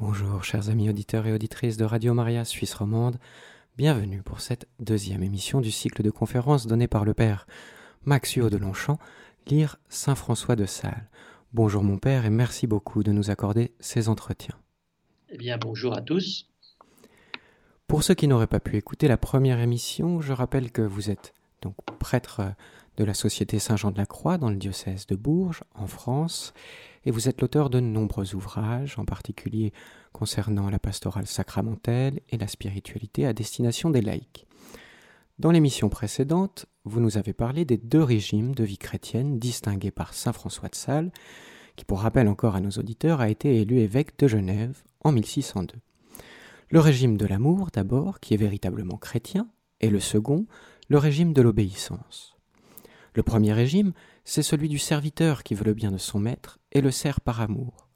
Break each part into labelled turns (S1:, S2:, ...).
S1: Bonjour chers amis auditeurs et auditrices de Radio Maria Suisse romande, bienvenue pour cette deuxième émission du cycle de conférences donné par le Père Maxio de Longchamp, lire Saint François de Sales. Bonjour mon Père et merci beaucoup de nous accorder ces entretiens.
S2: Eh bien bonjour à tous.
S1: Pour ceux qui n'auraient pas pu écouter la première émission, je rappelle que vous êtes donc prêtre de la Société Saint-Jean de la Croix dans le diocèse de Bourges, en France, et vous êtes l'auteur de nombreux ouvrages, en particulier concernant la pastorale sacramentelle et la spiritualité à destination des laïcs. Dans l'émission précédente, vous nous avez parlé des deux régimes de vie chrétienne distingués par saint François de Sales, qui, pour rappel encore à nos auditeurs, a été élu évêque de Genève en 1602. Le régime de l'amour, d'abord, qui est véritablement chrétien, et le second, le régime de l'obéissance. Le premier régime, c'est celui du serviteur qui veut le bien de son maître et le sert par amour.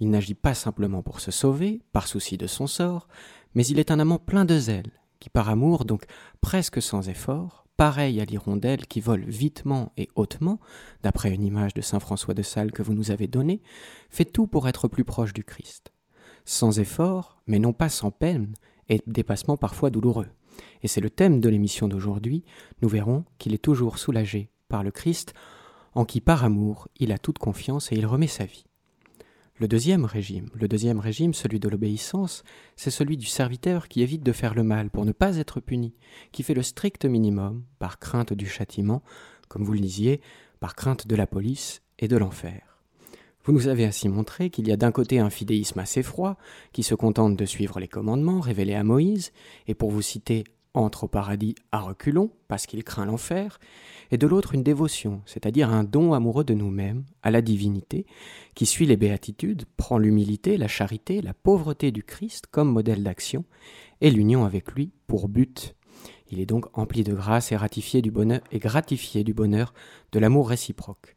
S1: Il n'agit pas simplement pour se sauver, par souci de son sort, mais il est un amant plein de zèle, qui par amour, donc presque sans effort, pareil à l'hirondelle qui vole vitement et hautement, d'après une image de saint François de Sales que vous nous avez donnée, fait tout pour être plus proche du Christ. Sans effort, mais non pas sans peine, et dépassement parfois douloureux. Et c'est le thème de l'émission d'aujourd'hui, nous verrons qu'il est toujours soulagé par le Christ, en qui par amour il a toute confiance et il remet sa vie. Le deuxième régime, le deuxième régime, celui de l'obéissance, c'est celui du serviteur qui évite de faire le mal pour ne pas être puni, qui fait le strict minimum par crainte du châtiment, comme vous le disiez, par crainte de la police et de l'enfer. Vous nous avez ainsi montré qu'il y a d'un côté un fidéisme assez froid, qui se contente de suivre les commandements révélés à Moïse, et pour vous citer entre au paradis à reculons, parce qu'il craint l'enfer, et de l'autre une dévotion, c'est-à-dire un don amoureux de nous-mêmes, à la divinité, qui suit les béatitudes, prend l'humilité, la charité, la pauvreté du Christ comme modèle d'action, et l'union avec lui pour but. Il est donc empli de grâce et ratifié du bonheur et gratifié du bonheur de l'amour réciproque.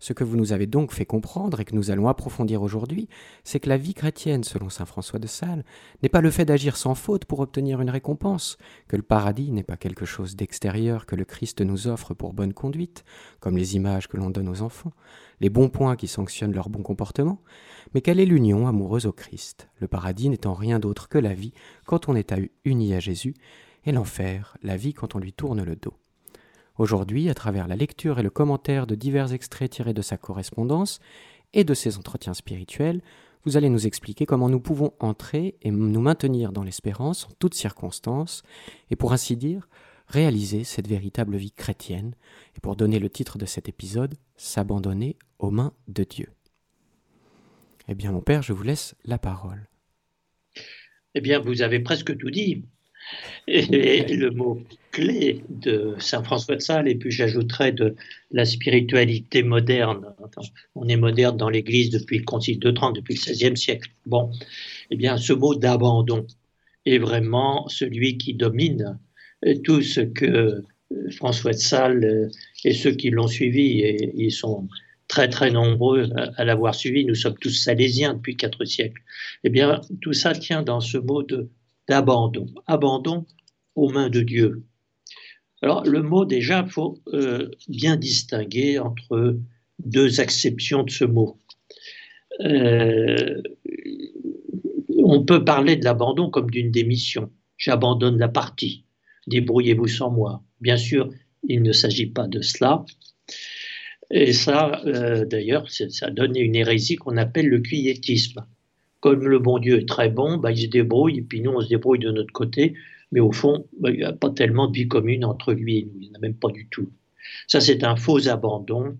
S1: Ce que vous nous avez donc fait comprendre et que nous allons approfondir aujourd'hui, c'est que la vie chrétienne, selon saint François de Sales, n'est pas le fait d'agir sans faute pour obtenir une récompense, que le paradis n'est pas quelque chose d'extérieur que le Christ nous offre pour bonne conduite, comme les images que l'on donne aux enfants, les bons points qui sanctionnent leur bon comportement, mais quelle est l'union amoureuse au Christ, le paradis n'étant rien d'autre que la vie quand on est uni à Jésus, et l'enfer, la vie quand on lui tourne le dos. Aujourd'hui, à travers la lecture et le commentaire de divers extraits tirés de sa correspondance et de ses entretiens spirituels, vous allez nous expliquer comment nous pouvons entrer et nous maintenir dans l'espérance en toutes circonstances, et pour ainsi dire, réaliser cette véritable vie chrétienne, et pour donner le titre de cet épisode, s'abandonner aux mains de Dieu. Eh bien, mon Père, je vous laisse la parole.
S2: Eh bien, vous avez presque tout dit. Et le mot clé de Saint François de Sales, et puis j'ajouterais de la spiritualité moderne. On est moderne dans l'Église depuis le Concile de Trente, depuis le XVIe siècle. Bon, eh bien, ce mot d'abandon est vraiment celui qui domine tout ce que François de Sales et ceux qui l'ont suivi, et ils sont très très nombreux à, l'avoir suivi, nous sommes tous salésiens depuis quatre siècles, eh bien, tout ça tient dans ce mot de d'abandon, abandon aux mains de Dieu. Alors le mot déjà, il faut euh, bien distinguer entre deux acceptions de ce mot. Euh, on peut parler de l'abandon comme d'une démission. J'abandonne la partie. Débrouillez-vous sans moi. Bien sûr, il ne s'agit pas de cela. Et ça, euh, d'ailleurs, ça a donné une hérésie qu'on appelle le quiétisme comme le bon Dieu est très bon, bah, il se débrouille, et puis nous, on se débrouille de notre côté, mais au fond, bah, il n'y a pas tellement de vie commune entre lui et nous, il n'y en a même pas du tout. Ça, c'est un faux abandon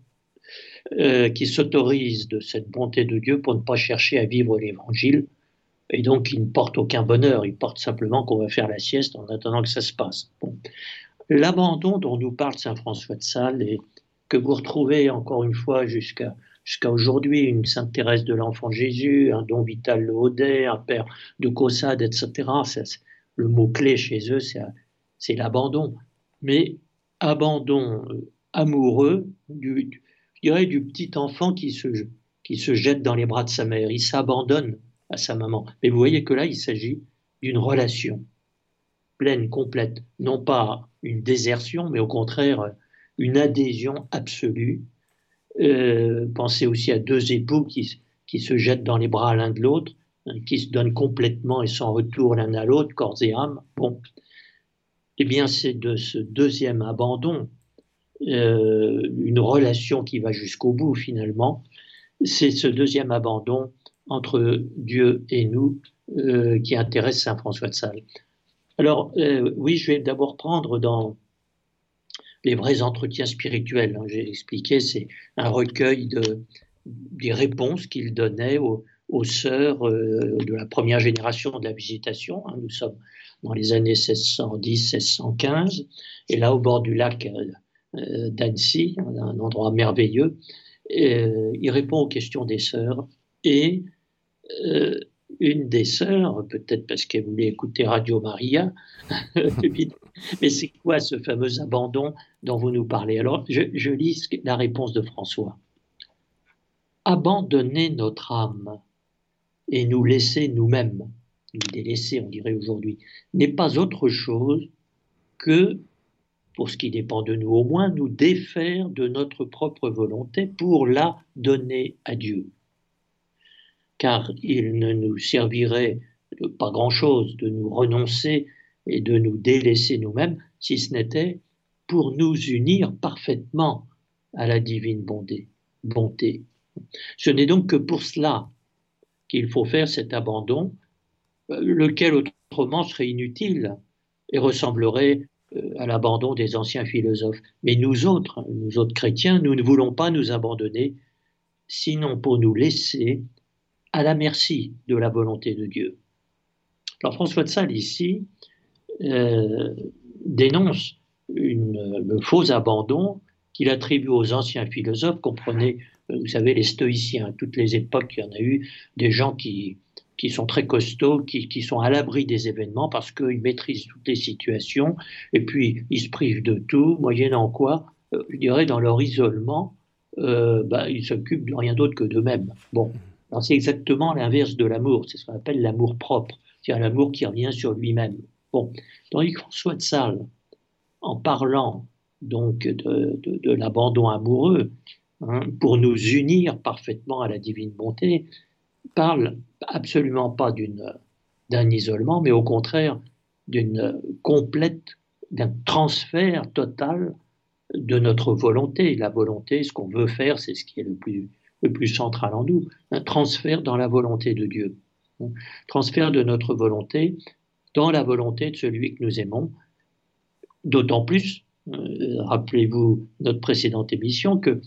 S2: euh, qui s'autorise de cette bonté de Dieu pour ne pas chercher à vivre l'Évangile, et donc il ne porte aucun bonheur, il porte simplement qu'on va faire la sieste en attendant que ça se passe. L'abandon dont nous parle Saint François de Sales, et que vous retrouvez encore une fois jusqu'à jusqu'à aujourd'hui, une Sainte Thérèse de l'Enfant Jésus, un Don Vital Le Haudet, un Père de Caussade, etc. le mot-clé chez eux, c'est l'abandon. Mais abandon euh, amoureux, du, je dirais du petit enfant qui se, qui se jette dans les bras de sa mère. Il s'abandonne à sa maman. Mais vous voyez que là, il s'agit d'une relation pleine, complète. Non pas une désertion, mais au contraire, une adhésion absolue euh, pensez aussi à deux époux qui, qui se jettent dans les bras l'un de l'autre. hein, qui se donnent complètement et sans retour l'un à l'autre, corps et âme. Bon, eh bien, c'est de ce deuxième abandon, euh, une relation qui va jusqu'au bout finalement, c'est ce deuxième abandon entre Dieu et nous euh, qui intéresse Saint François de Sales. Alors, oui, je vais d'abord prendre dans les vrais entretiens spirituels. Hein. J'ai expliqué, c'est un recueil de, des réponses qu'il donnait aux, sœurs euh, de la première génération de la visitation. Hein. Nous sommes dans les années 1610-1615, et là, au bord du lac euh, d'Annecy, un endroit merveilleux, il répond aux questions des sœurs et une des sœurs, peut-être parce qu'elle voulait écouter Radio Maria, mais c'est quoi ce fameux abandon dont vous nous parlez? Alors, je, lis la réponse de François. Abandonner notre âme et nous laisser nous-mêmes, nous délaisser, on dirait aujourd'hui, n'est pas autre chose que, pour ce qui dépend de nous au moins, nous défaire de notre propre volonté pour la donner à Dieu. Car il ne nous servirait pas grand-chose de nous renoncer et de nous délaisser nous-mêmes si ce n'était pour nous unir parfaitement à la divine bonté. Ce n'est donc que pour cela qu'il faut faire cet abandon, euh, lequel autrement serait inutile et ressemblerait euh, à l'abandon des anciens philosophes. Mais nous autres, nous autres chrétiens, nous ne voulons pas nous abandonner, sinon pour nous laisser à la merci de la volonté de Dieu. Alors François de Sales ici euh, dénonce le faux abandon qu'il attribue aux anciens philosophes, comprenez, euh, vous savez, les stoïciens, toutes les époques, il y en a eu des gens qui, qui sont très costauds, qui, qui sont à l'abri des événements parce qu'ils maîtrisent toutes les situations. Et puis ils se privent de tout, moyennant quoi, euh, je dirais, dans leur isolement, euh, bah, ils s'occupent de rien d'autre que d'eux-mêmes. Bon, c'est exactement l'inverse de l'amour, c'est ce qu'on appelle l'amour propre, c'est-à-dire l'amour qui revient sur lui-même. Bon, que François de Sales, en parlant donc de, l'abandon amoureux, hein, pour nous unir parfaitement à la divine bonté, parle absolument pas d'un isolement, mais au contraire d'une complète, d'un transfert total de notre volonté. La volonté, ce qu'on veut faire, c'est ce qui est le plus le plus central en nous, un transfert dans la volonté de Dieu. Transfert de notre volonté dans la volonté de celui que nous aimons. D'autant plus, euh, rappelez-vous notre précédente émission, qu'il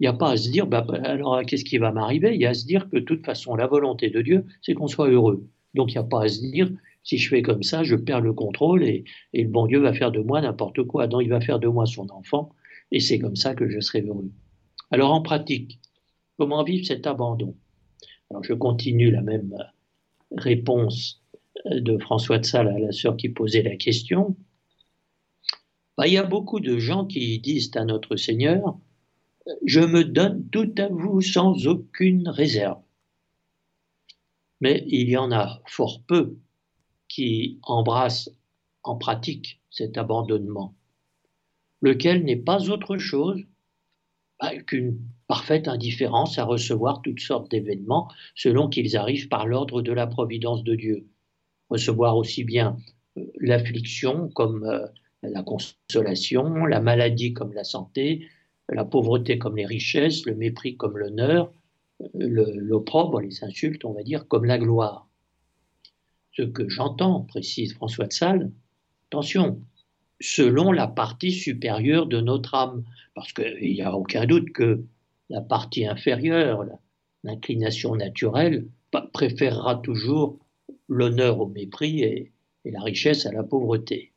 S2: n'y a pas à se dire, bah, alors qu'est-ce qui va m'arriver? Il y a à se dire que de toute façon, la volonté de Dieu, c'est qu'on soit heureux. Donc il n'y a pas à se dire, si je fais comme ça, je perds le contrôle et, et le bon Dieu va faire de moi n'importe quoi. Non, il va faire de moi son enfant et c'est comme ça que je serai heureux. Alors en pratique, Comment vivre cet abandon? Alors je continue la même réponse de François de Sales à la sœur qui posait la question. Bah, il y a beaucoup de gens qui disent à notre Seigneur, je me donne tout à vous sans aucune réserve. Mais il y en a fort peu qui embrassent en pratique cet abandonnement, lequel n'est pas autre chose bah, qu'une parfaite indifférence à recevoir toutes sortes d'événements selon qu'ils arrivent par l'ordre de la providence de Dieu. Recevoir aussi bien euh, l'affliction comme euh, la consolation, la maladie comme la santé, la pauvreté comme les richesses, le mépris comme l'honneur, euh, l'opprobre, les insultes, on va dire, comme la gloire. Ce que j'entends, précise François de Sales, attention, selon la partie supérieure de notre âme, parce qu'il n'y a aucun doute que la partie inférieure, l'inclination naturelle, préférera toujours l'honneur au mépris et, la richesse à la pauvreté.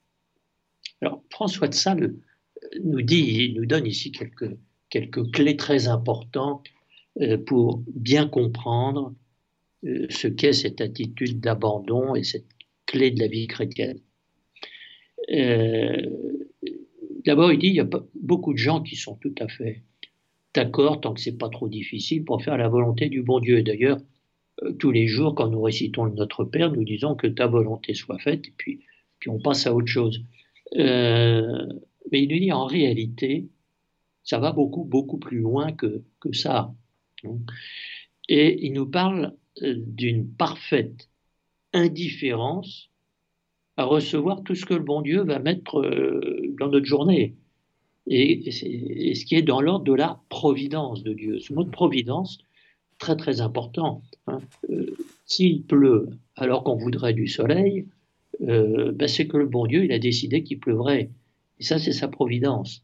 S2: Alors François de Sales nous dit, nous donne ici quelques, quelques clés très importantes euh, pour bien comprendre euh, ce qu'est cette attitude d'abandon et cette clé de la vie chrétienne. Euh, d'abord, il dit il y a beaucoup de gens qui sont tout à fait d'accord tant que c'est pas trop difficile pour faire la volonté du bon Dieu. D'ailleurs, euh, tous les jours, quand nous récitons Notre Père, nous disons que ta volonté soit faite, et puis, puis on passe à autre chose. Euh, mais il nous dit en réalité, ça va beaucoup, beaucoup plus loin que, que ça. Et il nous parle euh, d'une parfaite indifférence à recevoir tout ce que le bon Dieu va mettre euh, dans notre journée. Et, ce qui est dans l'ordre de la providence de Dieu. Ce mot de providence, très très important. Hein. Euh, s'il pleut alors qu'on voudrait du soleil, ben, c'est que le bon Dieu, il a décidé qu'il pleuvrait. Et ça, c'est sa providence.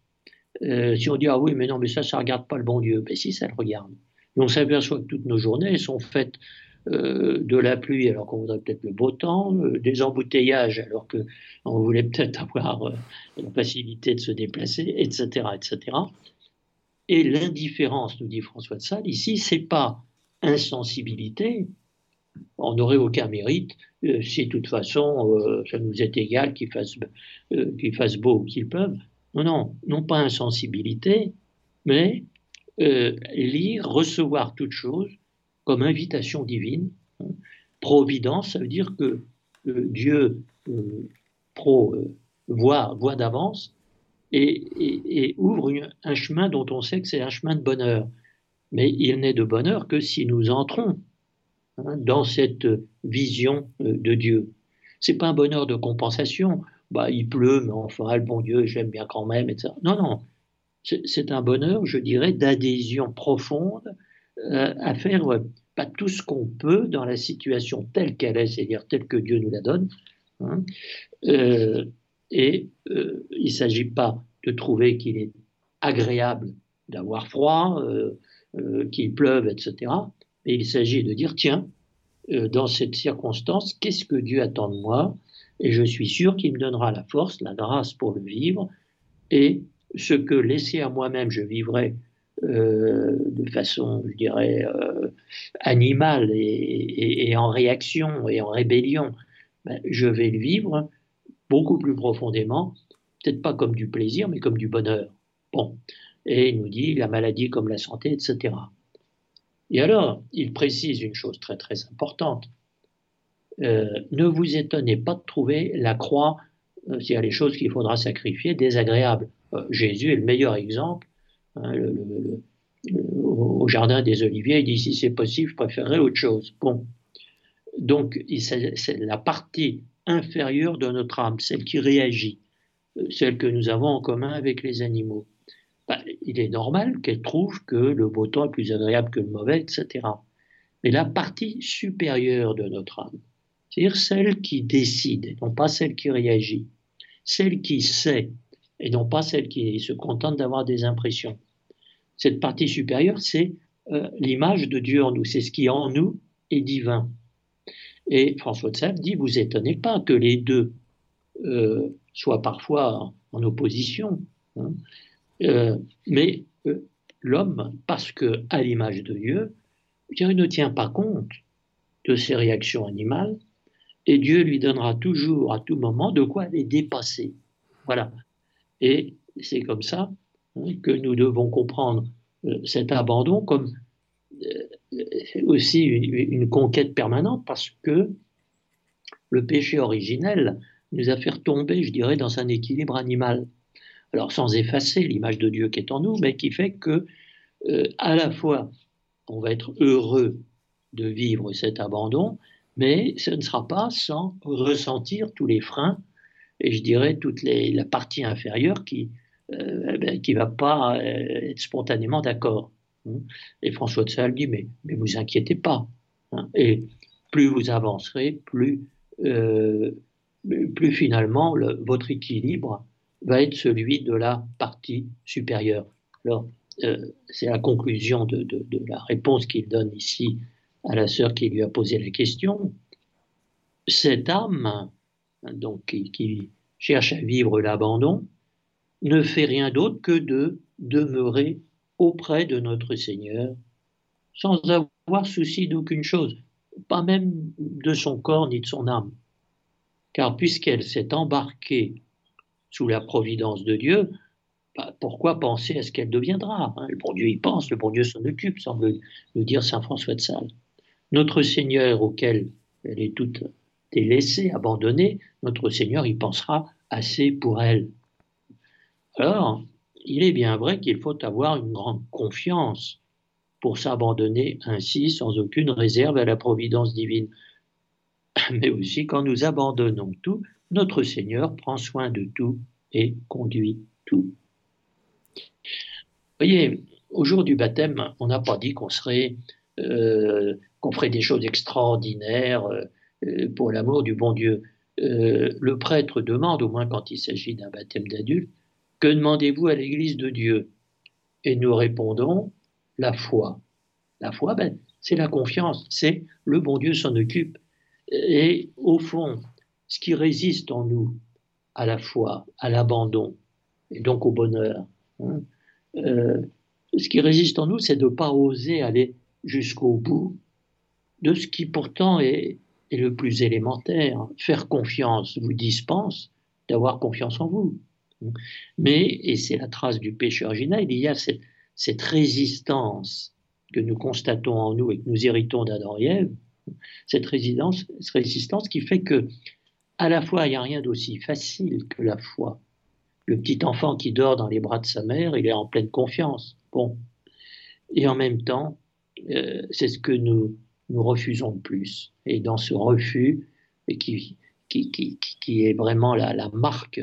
S2: si on dit, ah oui, mais non, mais ça, ça ne regarde pas le bon Dieu, ben si, ça le regarde. Et on s'aperçoit que toutes nos journées sont faites euh, de la pluie alors qu'on voudrait peut-être le beau temps, euh, des embouteillages alors qu'on voulait peut-être avoir euh, la facilité de se déplacer, etc. etc. Et l'indifférence, nous dit François de Sales, ici, c'est pas insensibilité, on n'aurait aucun mérite si de toute façon ça nous est égal qu'il fasse, qu'il fasse beau ou qu'il pleuve. Non, non, non pas insensibilité, mais euh, lire, recevoir toute chose comme invitation divine. Providence, ça veut dire que euh, Dieu euh, pro, voit, voit d'avance et, ouvre un chemin dont on sait que c'est un chemin de bonheur. Mais il n'est de bonheur que si nous entrons hein, dans cette vision de Dieu. C'est pas un bonheur de compensation. Bah, il pleut, mais enfin, le bon Dieu, j'aime bien quand même, etc. Non, non c'est un bonheur, je dirais, d'adhésion profonde euh, à faire euh, tout ce qu'on peut dans la situation telle qu'elle est, c'est-à-dire telle que Dieu nous la donne. Hein. Euh, et il ne s'agit pas de trouver qu'il est agréable d'avoir froid, qu'il pleuve, etc. Mais il s'agit de dire, tiens, dans cette circonstance, qu'est-ce que Dieu attend de moi? Et je suis sûr qu'il me donnera la force, la grâce pour le vivre et ce que laissé à moi-même je vivrais euh, de façon, je dirais, euh, animale et, en réaction et en rébellion, ben, je vais le vivre beaucoup plus profondément, peut-être pas comme du plaisir, mais comme du bonheur. Bon, et il nous dit la maladie comme la santé, etc. Et alors, il précise une chose très très importante. Euh, ne vous étonnez pas de trouver la croix, y a les choses qu'il faudra sacrifier, désagréables. Euh, Jésus est le meilleur exemple. Hein, au jardin des Oliviers, il dit si c'est possible, je préférerais autre chose. Bon. Donc, c'est la partie inférieure de notre âme, celle qui réagit, euh, celle que nous avons en commun avec les animaux. Ben, il est normal qu'elle trouve que le beau temps est plus agréable que le mauvais, etc. Mais la partie supérieure de notre âme, c'est-à-dire celle qui décide, non pas celle qui réagit, celle qui sait et non pas celle qui se contente d'avoir des impressions. Cette partie supérieure, c'est euh, l'image de Dieu en nous, c'est ce qui en nous est divin. Et François de Sales dit, vous étonnez pas que les deux euh, soient parfois en, opposition, hein. Euh, mais l'homme, parce que à l'image de Dieu, il ne tient pas compte de ses réactions animales, et Dieu lui donnera toujours, à tout moment, de quoi les dépasser. Voilà. Et c'est comme ça hein, que nous devons comprendre euh, cet abandon comme euh, aussi une, conquête permanente parce que le péché originel nous a fait tomber, je dirais, dans un équilibre animal. Alors sans effacer l'image de Dieu qui est en nous, mais qui fait que euh, à la fois on va être heureux de vivre cet abandon, mais ce ne sera pas sans ressentir tous les freins et je dirais toute la partie inférieure qui euh, eh ben, qui va pas euh, être spontanément d'accord. Et François de Sales dit mais mais vous inquiétez pas. Hein. Et plus vous avancerez, plus euh, plus finalement le, votre équilibre va être celui de la partie supérieure. Alors euh, c'est la conclusion de, la réponse qu'il donne ici à la sœur qui lui a posé la question. Cette âme donc qui, cherche à vivre l'abandon, ne fait rien d'autre que de demeurer auprès de notre Seigneur, sans avoir souci d'aucune chose, pas même de son corps ni de son âme. Car puisqu'elle s'est embarquée sous la providence de Dieu, bah, pourquoi penser à ce qu'elle deviendra hein? Le bon Dieu y pense, le bon Dieu s'en occupe, semble nous dire Saint François de Sales. Notre Seigneur auquel elle est toute laissée, abandonnée, notre Seigneur y pensera assez pour elle. Alors, il est bien vrai qu'il faut avoir une grande confiance pour s'abandonner ainsi sans aucune réserve à la providence divine. Mais aussi quand nous abandonnons tout, notre Seigneur prend soin de tout et conduit tout. Vous voyez, au jour du baptême, on n'a pas dit qu'on euh, ferait des choses extraordinaires euh, pour l'amour du bon Dieu. Euh, le prêtre demande, au moins quand il s'agit d'un baptême d'adulte, que demandez-vous à l'Église de Dieu? Et nous répondons, la foi. La foi, ben, c'est la confiance, c'est le bon Dieu s'en occupe. Et au fond, ce qui résiste en nous à la foi, à l'abandon, et donc au bonheur, hein, euh, ce qui résiste en nous, c'est de ne pas oser aller jusqu'au bout de ce qui pourtant est, le plus élémentaire. Faire confiance vous dispense d'avoir confiance en vous. Mais, et c'est la trace du péché originel, il y a cette, résistance que nous constatons en nous et que nous héritons d'Adam et Ève, cette résistance, cette résistance qui fait que, à la fois, il n'y a rien d'aussi facile que la foi. Le petit enfant qui dort dans les bras de sa mère, il est en pleine confiance. Bon. Et en même temps, euh, c'est ce que nous, nous refusons le plus. Et dans ce refus, qui, qui, qui, qui est vraiment la, marque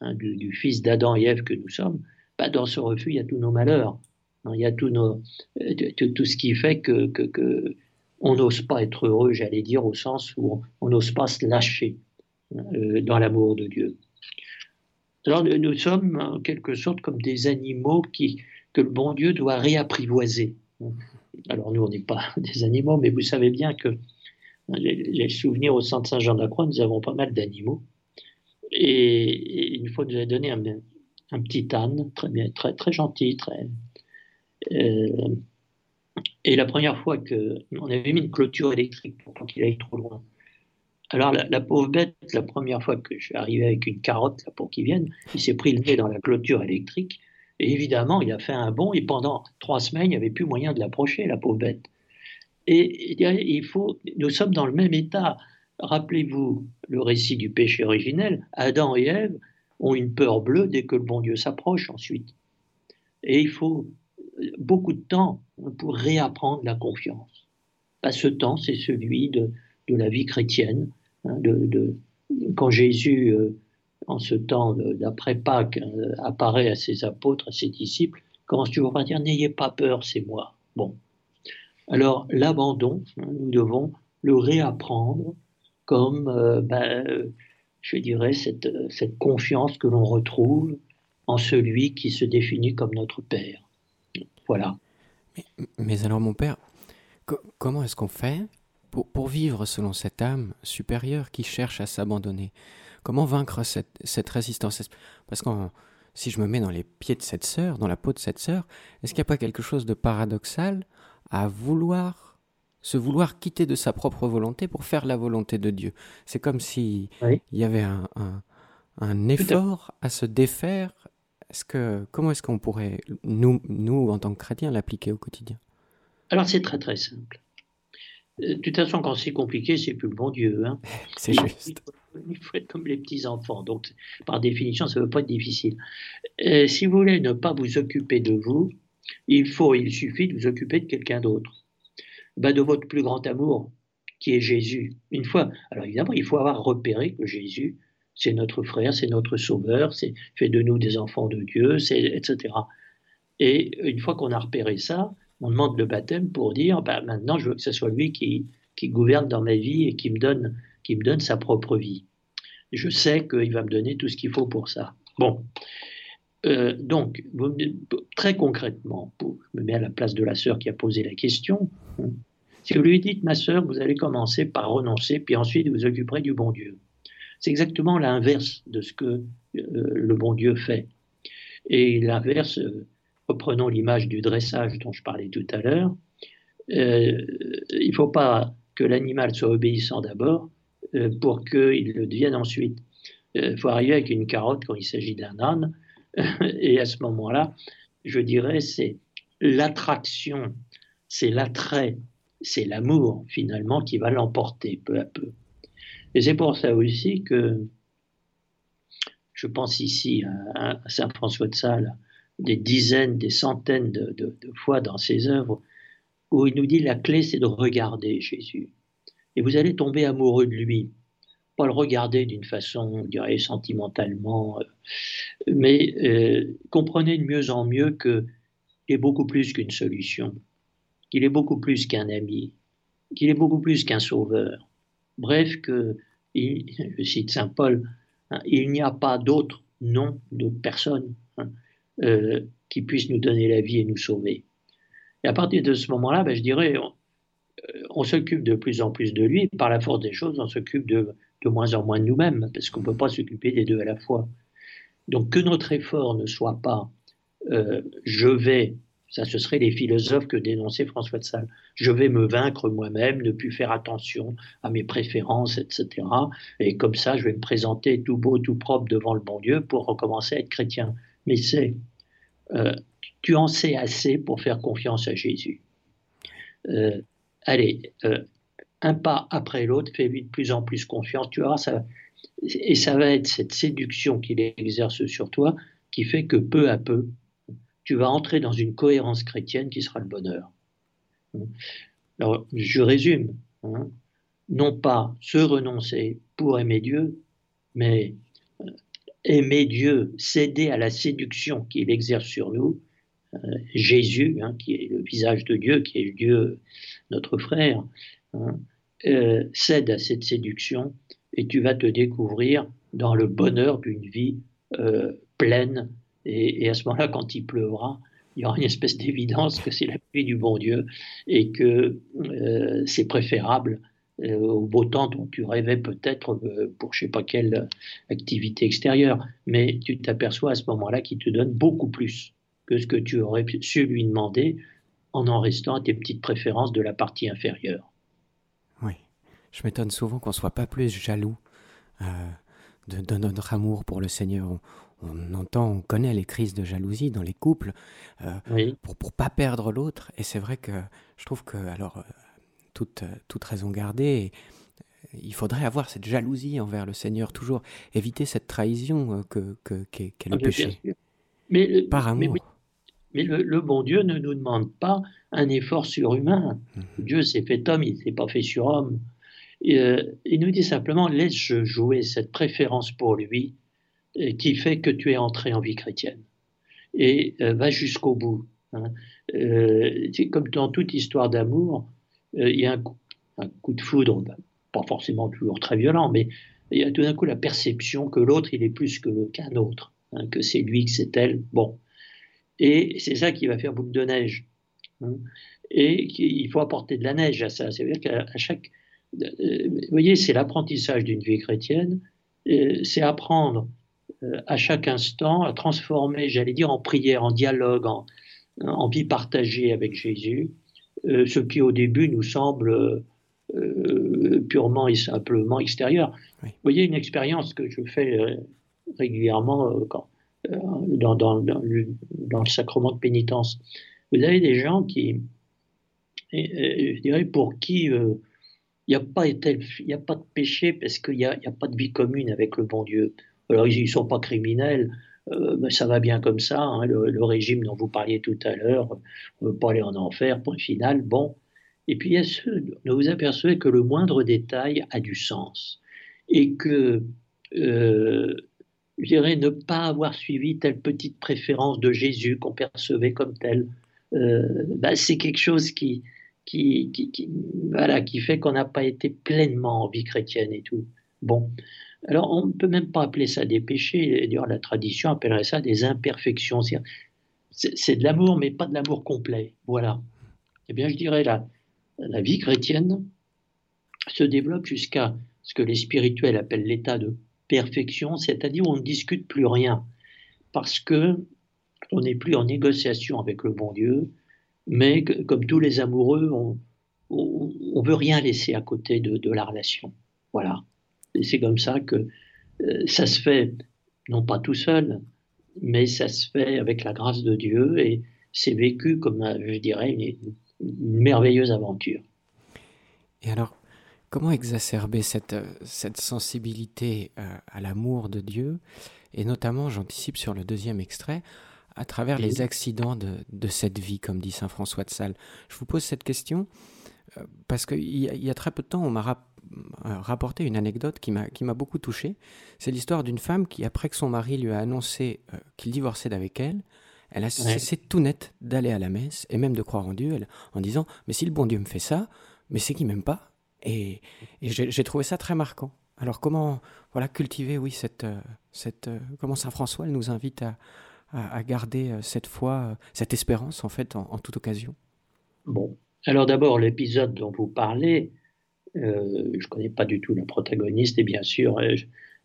S2: hein, du, fils d'Adam et Ève que nous sommes, bah, dans ce refus, il y a tous nos malheurs. Il y a tout, nos, euh, tout, ce qui fait que, que, que n'ose pas être heureux, j'allais dire, au sens où on n'ose pas se lâcher dans l'amour de Dieu. Alors nous sommes en quelque sorte comme des animaux que le bon Dieu doit réapprivoiser. Alors nous, on n'est pas des animaux, mais vous savez bien que les, souvenirs au Saint-Jean de la Croix, nous avons pas mal d'animaux. Et, une fois, nous a donné un, petit âne, très, très, très gentil, très. Euh, et la première fois qu'on avait mis une clôture électrique pour qu'il aille trop loin. Alors la, pauvre bête, la première fois que je suis arrivé avec une carotte pour qu'il vienne, il s'est pris le nez dans la clôture électrique. Et évidemment, il a fait un bond et pendant trois semaines, il n'y avait plus moyen de l'approcher, la pauvre bête. Et il faut, nous sommes dans le même état. Rappelez-vous le récit du péché originel. Adam et Ève ont une peur bleue dès que le bon Dieu s'approche ensuite. Et il faut beaucoup de temps pour réapprendre la confiance. À ce temps, c'est celui de, la vie chrétienne. Hein, de, quand Jésus, euh, en ce temps d'après Pâques, euh, apparaît à ses apôtres, à ses disciples, commence toujours par dire N'ayez pas peur, c'est moi. Bon. Alors, l'abandon, hein, nous devons le réapprendre comme, euh, ben, je dirais, cette confiance que l'on retrouve en celui qui se définit comme notre Père. Voilà.
S1: Mais, alors, mon père, comment est-ce qu'on fait pour, pour, vivre selon cette âme supérieure qui cherche à s'abandonner. Comment vaincre cette, cette résistance? Parce que si je me mets dans les pieds de cette sœur, dans la peau de cette sœur, est-ce qu'il n'y a pas quelque chose de paradoxal à vouloir se vouloir quitter de sa propre volonté pour faire la volonté de Dieu? C'est comme s'il y avait un, un, un effort à se défaire. Que, comment est-ce qu'on pourrait, nous, nous, en tant que chrétiens, l'appliquer au quotidien?
S2: Alors, c'est très, très simple. Euh, de toute façon, quand c'est compliqué, c'est plus le bon Dieu. Hein.
S1: c'est juste.
S2: Il faut, être comme les petits-enfants. Donc, par définition, ça ne veut pas être difficile. Euh, si vous voulez ne pas vous occuper de vous, il faut, il suffit de vous occuper de quelqu'un d'autre. Ben, de votre plus grand amour, qui est Jésus. Une fois, alors évidemment, il faut avoir repéré que Jésus c'est notre frère, c'est notre sauveur, c'est fait de nous des enfants de Dieu, etc. Et une fois qu'on a repéré ça, on demande le baptême pour dire, bah, maintenant je veux que ce soit lui qui, qui gouverne dans ma vie et qui me donne, sa propre vie. Je sais qu'il va me donner tout ce qu'il faut pour ça. Bon. Euh, donc, très concrètement, je me mets à la place de la sœur qui a posé la question. Hein. si vous lui dites, ma sœur, vous allez commencer par renoncer, puis ensuite vous occuperez du bon Dieu. C'est exactement l'inverse de ce que euh, le bon Dieu fait. Et l'inverse, euh, reprenons l'image du dressage dont je parlais tout à l'heure, euh, il ne faut pas que l'animal soit obéissant d'abord pour qu'il le devienne ensuite. Il faut arriver avec une carotte quand il s'agit d'un âne, et à ce moment-là, je dirais, c'est l'attraction, c'est l'attrait, c'est l'amour finalement qui va l'emporter peu à peu. Et c'est pour ça aussi que je pense ici à, Saint François de Sales, des dizaines, des centaines de, fois dans ses œuvres, où il nous dit la clé c'est de regarder Jésus. Et vous allez tomber amoureux de lui. Pas le regarder d'une façon, on dirait, sentimentalement, euh, mais euh, comprenez de mieux en mieux qu'il est beaucoup plus qu'une solution, qu'il est beaucoup plus qu'un ami, qu'il est beaucoup plus qu'un sauveur. Bref, que, je cite Saint Paul, hein, il n'y a pas d'autre nom, d'autre personne hein, euh, qui puisse nous donner la vie et nous sauver. Et à partir de ce moment-là, ben, je dirais, on, s'occupe de plus en plus de lui, par la force des choses, on s'occupe de, de moins en moins de nous-mêmes, parce qu'on ne peut pas s'occuper des deux à la fois. Donc que notre effort ne soit pas euh, je vais, ça ce serait les philosophes que dénonçait François de Sales, je vais me vaincre moi-même, ne plus faire attention à mes préférences, etc. Et comme ça, je vais me présenter tout beau, tout propre devant le bon Dieu pour recommencer à être chrétien. Mais c'est, euh, tu en sais assez pour faire confiance à Jésus. Euh, allez, un pas après l'autre, fais-lui de plus en plus confiance. Tu vois, ça, et ça va être cette séduction qu'il exerce sur toi qui fait que peu à peu, tu vas entrer dans une cohérence chrétienne qui sera le bonheur. Alors, je résume. Hein. non pas se renoncer pour aimer Dieu, mais euh, aimer Dieu, céder à la séduction qu'il exerce sur nous, euh, Jésus, hein, qui est le visage de Dieu, qui est Dieu, notre frère, hein, euh, cède à cette séduction et tu vas te découvrir dans le bonheur d'une vie euh, pleine. Et, à ce moment-là, quand il pleuvra, il y aura une espèce d'évidence que c'est la pluie du bon Dieu et que c'est préférable au beau temps dont tu rêvais peut-être pour je ne sais pas quelle activité extérieure. Mais tu t'aperçois à ce moment-là qu'il te donne beaucoup plus que ce que tu aurais su lui demander en en restant à tes petites préférences de la partie inférieure
S1: je m'étonne souvent qu'on ne soit pas plus jaloux euh, de, notre amour pour le Seigneur. On, entend, on connaît les crises de jalousie dans les couples euh, pour ne pas perdre l'autre. Et c'est vrai que je trouve que, alors, euh, toute, toute raison gardée, il faudrait avoir cette jalousie envers le Seigneur, toujours éviter cette trahison que, qu'est, le ah, péché.
S2: Mais, Par amour. Mais, le, bon Dieu ne nous demande pas un effort surhumain. Mhm. Dieu s'est fait homme, il ne s'est pas fait surhomme. Euh, il nous dit simplement laisse jouer cette préférence pour lui euh, qui fait que tu es entré en vie chrétienne et euh, va jusqu'au bout. Hein. comme dans toute histoire d'amour, il y a un coup, de foudre, ben, pas forcément toujours très violent, mais il y a tout d'un coup la perception que l'autre il est plus qu'un autre, hein, que c'est lui, que c'est elle. Bon, et c'est ça qui va faire boule de neige. Hein. Et il faut apporter de la neige à ça. C'est-à-dire qu'à chaque euh, vous voyez, c'est l'apprentissage d'une vie chrétienne, euh, c'est apprendre euh, à chaque instant à transformer, j'allais dire, en prière, en dialogue, en, vie partagée avec Jésus, ce qui au début nous semble purement et simplement extérieur. Vous voyez, une expérience que je fais régulièrement quand, dans, dans, le, dans, le, sacrement de pénitence. Vous avez des gens qui, je dirais, pour qui il n'y a, pas a pas de péché parce qu'il n'y a, a, pas de vie commune avec le bon Dieu. Alors, ils ne sont pas criminels, euh, mais ça va bien comme ça. Hein, le, régime dont vous parliez tout à l'heure, on ne veut pas aller en enfer, point final. Bon. Et puis, a ceux, vous apercevez que le moindre détail a du sens. Et que, euh, je dirais, ne pas avoir suivi telle petite préférence de Jésus qu'on percevait comme telle, euh, bah, c'est quelque chose qui, voilà, qui fait qu'on n'a pas été pleinement en vie chrétienne et tout. Bon. Alors, on ne peut même pas appeler ça des péchés. D'ailleurs, la tradition appellerait ça des imperfections. C'est de l'amour, mais pas de l'amour complet. Voilà. Eh bien, je dirais la, la vie chrétienne se développe jusqu'à ce que les spirituels appellent l'état de perfection, c'est-à-dire on ne discute plus rien, parce que on n'est plus en négociation avec le bon Dieu, mais comme tous les amoureux, on, on, veut rien laisser à côté de, la relation. Voilà. Et c'est comme ça que euh, ça se fait, non pas tout seul, mais ça se fait avec la grâce de Dieu et c'est vécu comme, je dirais, une, merveilleuse aventure.
S1: Et alors, comment exacerber cette, cette sensibilité euh, à l'amour de Dieu? Et notamment, j'anticipe sur le deuxième extrait, à travers les accidents de, de, cette vie, comme dit Saint François de Sales. Je vous pose cette question euh, parce qu'il y, y, a très peu de temps, on m'a rapporté une anecdote qui m'a beaucoup touché. C'est l'histoire d'une femme qui, après que son mari lui a annoncé qu'il divorçait d'avec elle, elle a cessé tout net d'aller à la messe et même de croire en Dieu en disant Mais si le bon Dieu me fait ça, mais c'est qu'il m'aime pas. Et, j'ai trouvé ça très marquant. Alors comment voilà cultiver oui cette euh, cette euh, comment Saint François nous invite à, à, garder euh, cette foi cette espérance en fait en, toute occasion?
S2: Bon alors d'abord l'épisode dont vous parlez je ne connais pas du tout le protagoniste et bien sûr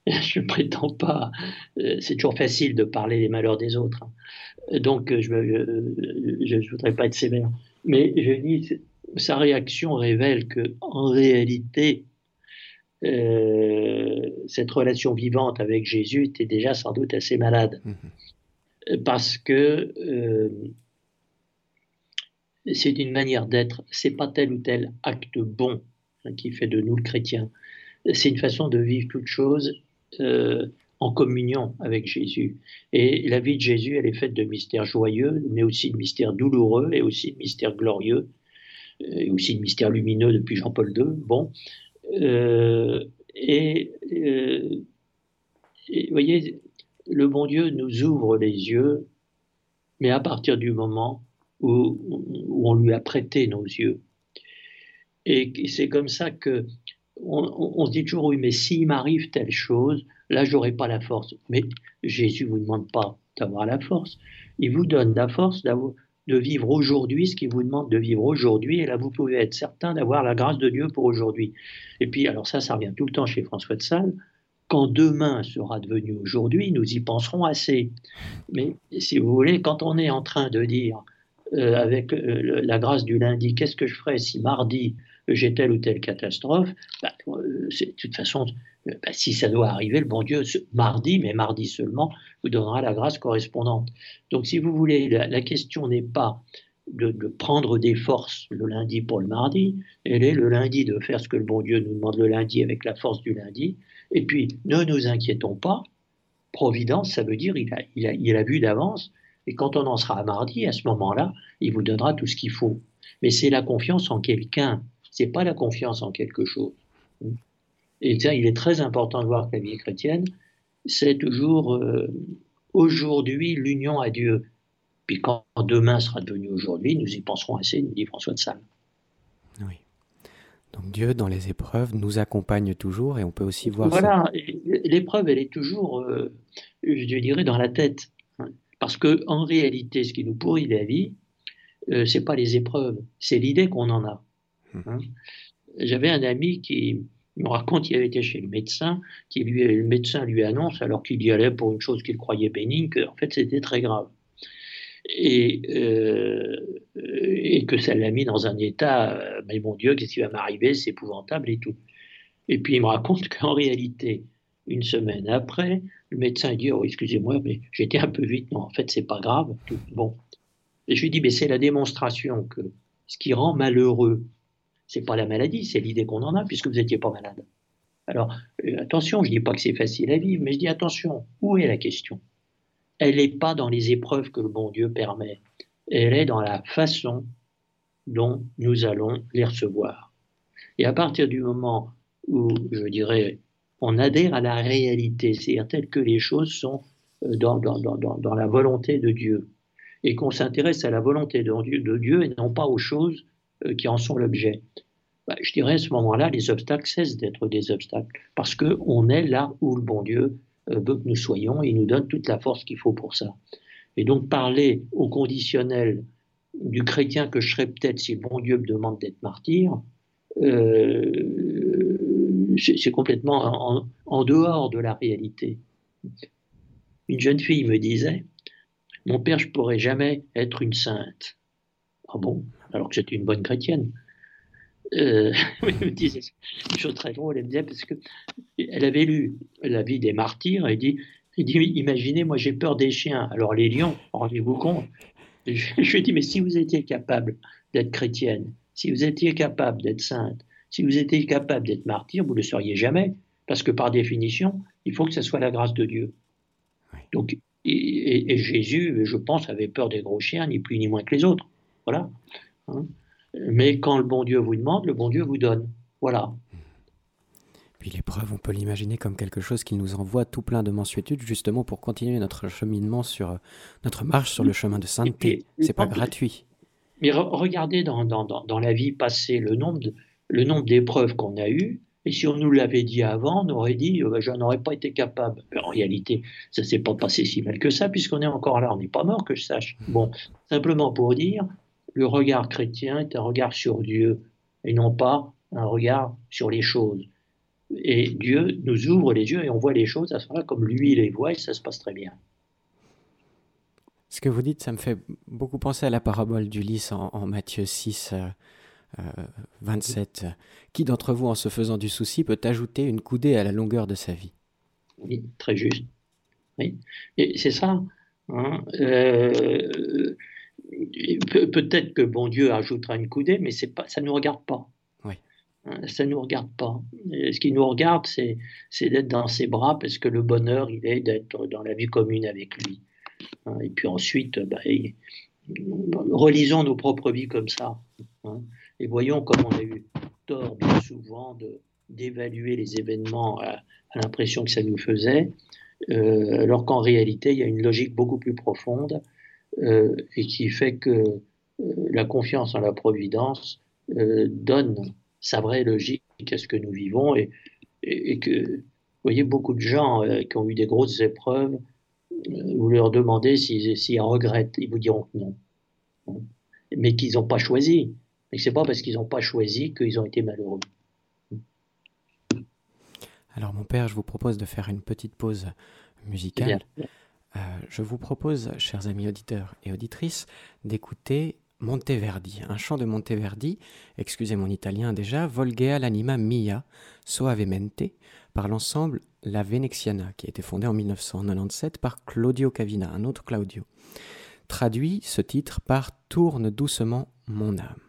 S2: je ne prétends pas, euh, c'est toujours facile de parler des malheurs des autres. Hein. Donc, euh, je ne voudrais pas être sévère. Mais je dis, sa réaction révèle que, en réalité, euh, cette relation vivante avec Jésus était déjà sans doute assez malade. Mm-hmm. Parce que c'est une manière d'être, c'est pas tel ou tel acte bon hein, qui fait de nous le chrétien. C'est une façon de vivre toute chose euh, en communion avec Jésus. Et la vie de Jésus, elle est faite de mystères joyeux, mais aussi de mystères douloureux, et aussi de mystères glorieux, euh, et aussi de mystères lumineux depuis Jean-Paul II. Bon. Euh, et, vous voyez, le bon Dieu nous ouvre les yeux, mais à partir du moment où, où on lui a prêté nos yeux. Et c'est comme ça que on, se dit toujours, oui, mais s'il m'arrive telle chose, là, j'aurai pas la force. Mais Jésus vous demande pas d'avoir la force. Il vous donne la force de vivre aujourd'hui ce qu'il vous demande de vivre aujourd'hui. Et là, vous pouvez être certain d'avoir la grâce de Dieu pour aujourd'hui. Et puis, alors ça, ça revient tout le temps chez François de Sales. Quand demain sera devenu aujourd'hui, nous y penserons assez. Mais si vous voulez, quand on est en train de dire, euh, avec euh, la grâce du lundi, qu'est-ce que je ferai si mardi j'ai telle ou telle catastrophe, bah, euh, de toute façon, bah, si ça doit arriver, le bon Dieu, mardi, mais mardi seulement, vous donnera la grâce correspondante. Donc, si vous voulez, la, question n'est pas de, prendre des forces le lundi pour le mardi, elle est le lundi de faire ce que le bon Dieu nous demande le lundi avec la force du lundi. Et puis, ne nous inquiétons pas, providence, ça veut dire il a, il a, il a vu d'avance, et quand on en sera à mardi, à ce moment-là, il vous donnera tout ce qu'il faut. Mais c'est la confiance en quelqu'un c'est pas la confiance en quelque chose. Et ça, il est très important de voir que la vie chrétienne, c'est toujours euh, aujourd'hui l'union à Dieu. Puis quand demain sera devenu aujourd'hui, nous y penserons assez, nous dit François de Sales.
S1: Oui. Donc Dieu, dans les épreuves, nous accompagne toujours et on peut aussi voir.
S2: Voilà, l'épreuve, elle est toujours, euh, je dirais, dans la tête. Parce que en réalité, ce qui nous pourrit la vie, euh, c'est pas les épreuves, c'est l'idée qu'on en a. Hein. J'avais un ami qui me raconte qu'il avait été chez le médecin, qui lui, le médecin lui annonce, alors qu'il y allait pour une chose qu'il croyait bénigne, qu'en fait c'était très grave. Et, euh, et, que ça l'a mis dans un état, euh, mais mon Dieu, qu'est-ce qui va m'arriver, c'est épouvantable et tout. Et puis il me raconte qu'en réalité, une semaine après, le médecin dit Oh, excusez-moi, mais j'étais un peu vite. Non, en fait, c'est pas grave. Bon. Et je lui dis Mais c'est la démonstration que ce qui rend malheureux, c'est pas la maladie, c'est l'idée qu'on en a, puisque vous n'étiez pas malade. Alors, euh, attention, je dis pas que c'est facile à vivre, mais je dis attention, où est la question? Elle n'est pas dans les épreuves que le bon Dieu permet, elle est dans la façon dont nous allons les recevoir. Et à partir du moment où, je dirais, on adhère à la réalité, c'est-à-dire telle que les choses sont euh, dans, la volonté de Dieu, et qu'on s'intéresse à la volonté de Dieu et non pas aux choses euh, qui en sont l'objet. Bah, je dirais à ce moment-là, les obstacles cessent d'être des obstacles, parce qu'on est là où le bon Dieu euh, veut que nous soyons, et il nous donne toute la force qu'il faut pour ça. Et donc parler au conditionnel du chrétien que je serais peut-être si le bon Dieu me demande d'être martyr, c'est complètement en, dehors de la réalité. Une jeune fille me disait, mon père, je pourrais jamais être une sainte. Ah bon alors que j'étais une bonne chrétienne. Euh, elle me disait une chose très drôle, elle me disait, parce qu'elle avait lu La vie des martyrs, et dit, dit Imaginez, moi j'ai peur des chiens, alors les lions, rendez-vous compte je, lui ai dit Mais si vous étiez capable d'être chrétienne, si vous étiez capable d'être sainte, si vous étiez capable d'être martyr, vous ne le seriez jamais, parce que par définition, il faut que ce soit la grâce de Dieu. Donc, et, Jésus, je pense, avait peur des gros chiens, ni plus ni moins que les autres. Voilà. Hein. Mais quand le bon Dieu vous demande, le bon Dieu vous donne. Voilà.
S1: Puis l'épreuve, on peut l'imaginer comme quelque chose qui nous envoie tout plein de mensuétudes, justement pour continuer notre cheminement sur notre marche sur le chemin de sainteté. C'est pas gratuit.
S2: Mais regardez dans, dans, dans, la vie passée le nombre de, le nombre d'épreuves qu'on a eues. Et si on nous l'avait dit avant, on aurait dit oh, ben, j'en aurais pas été capable. Mais en réalité, ça s'est pas passé si mal que ça, puisqu'on est encore là. On n'est pas mort, que je sache. Bon, simplement pour dire, le regard chrétien est un regard sur Dieu et non pas un regard sur les choses. Et Dieu nous ouvre les yeux et on voit les choses à ce moment-là comme lui les voit et ça se passe très bien.
S1: Ce que vous dites, ça me fait beaucoup penser à la parabole d'Ulysse en, en, Matthieu 6, 27. Euh, euh, Qui d'entre vous, en se faisant du souci, peut ajouter une coudée à la longueur de sa vie?
S2: Oui, très juste. Oui. Et c'est ça. Hein. Euh, peut-être que bon Dieu ajoutera une coudée, mais c'est pas, ça ne nous regarde pas. Hein, ça ne nous regarde pas. ce qui nous regarde, c'est, d'être dans ses bras, parce que le bonheur, il est d'être dans la vie commune avec lui. Hein, et puis ensuite, bah, relisons nos propres vies comme ça. Et voyons comme on a eu tort bien souvent d'évaluer les événements à, l'impression que ça nous faisait, euh, alors qu'en réalité, il y a une logique beaucoup plus profonde euh, et qui fait que euh, la confiance en la providence donne sa vraie logique à ce que nous vivons et, que, vous voyez, beaucoup de gens qui ont eu des grosses épreuves, vous leur demandez s'ils regrettent, ils vous diront que non. Mais qu'ils n'ont pas choisi. Mais c'est pas parce qu'ils n'ont pas choisi qu'ils ont été malheureux.
S1: Alors mon père, je vous propose de faire une petite pause musicale. Euh, je vous propose, chers amis auditeurs et auditrices, d'écouter Monteverdi, un chant de Monteverdi, excusez mon italien déjà, Volgea l'anima mia, soavemente, par l'ensemble La Veneziana, qui a été fondé en 1997 par Claudio Cavina, un autre Claudio. Traduit ce titre par Tourne doucement mon âme.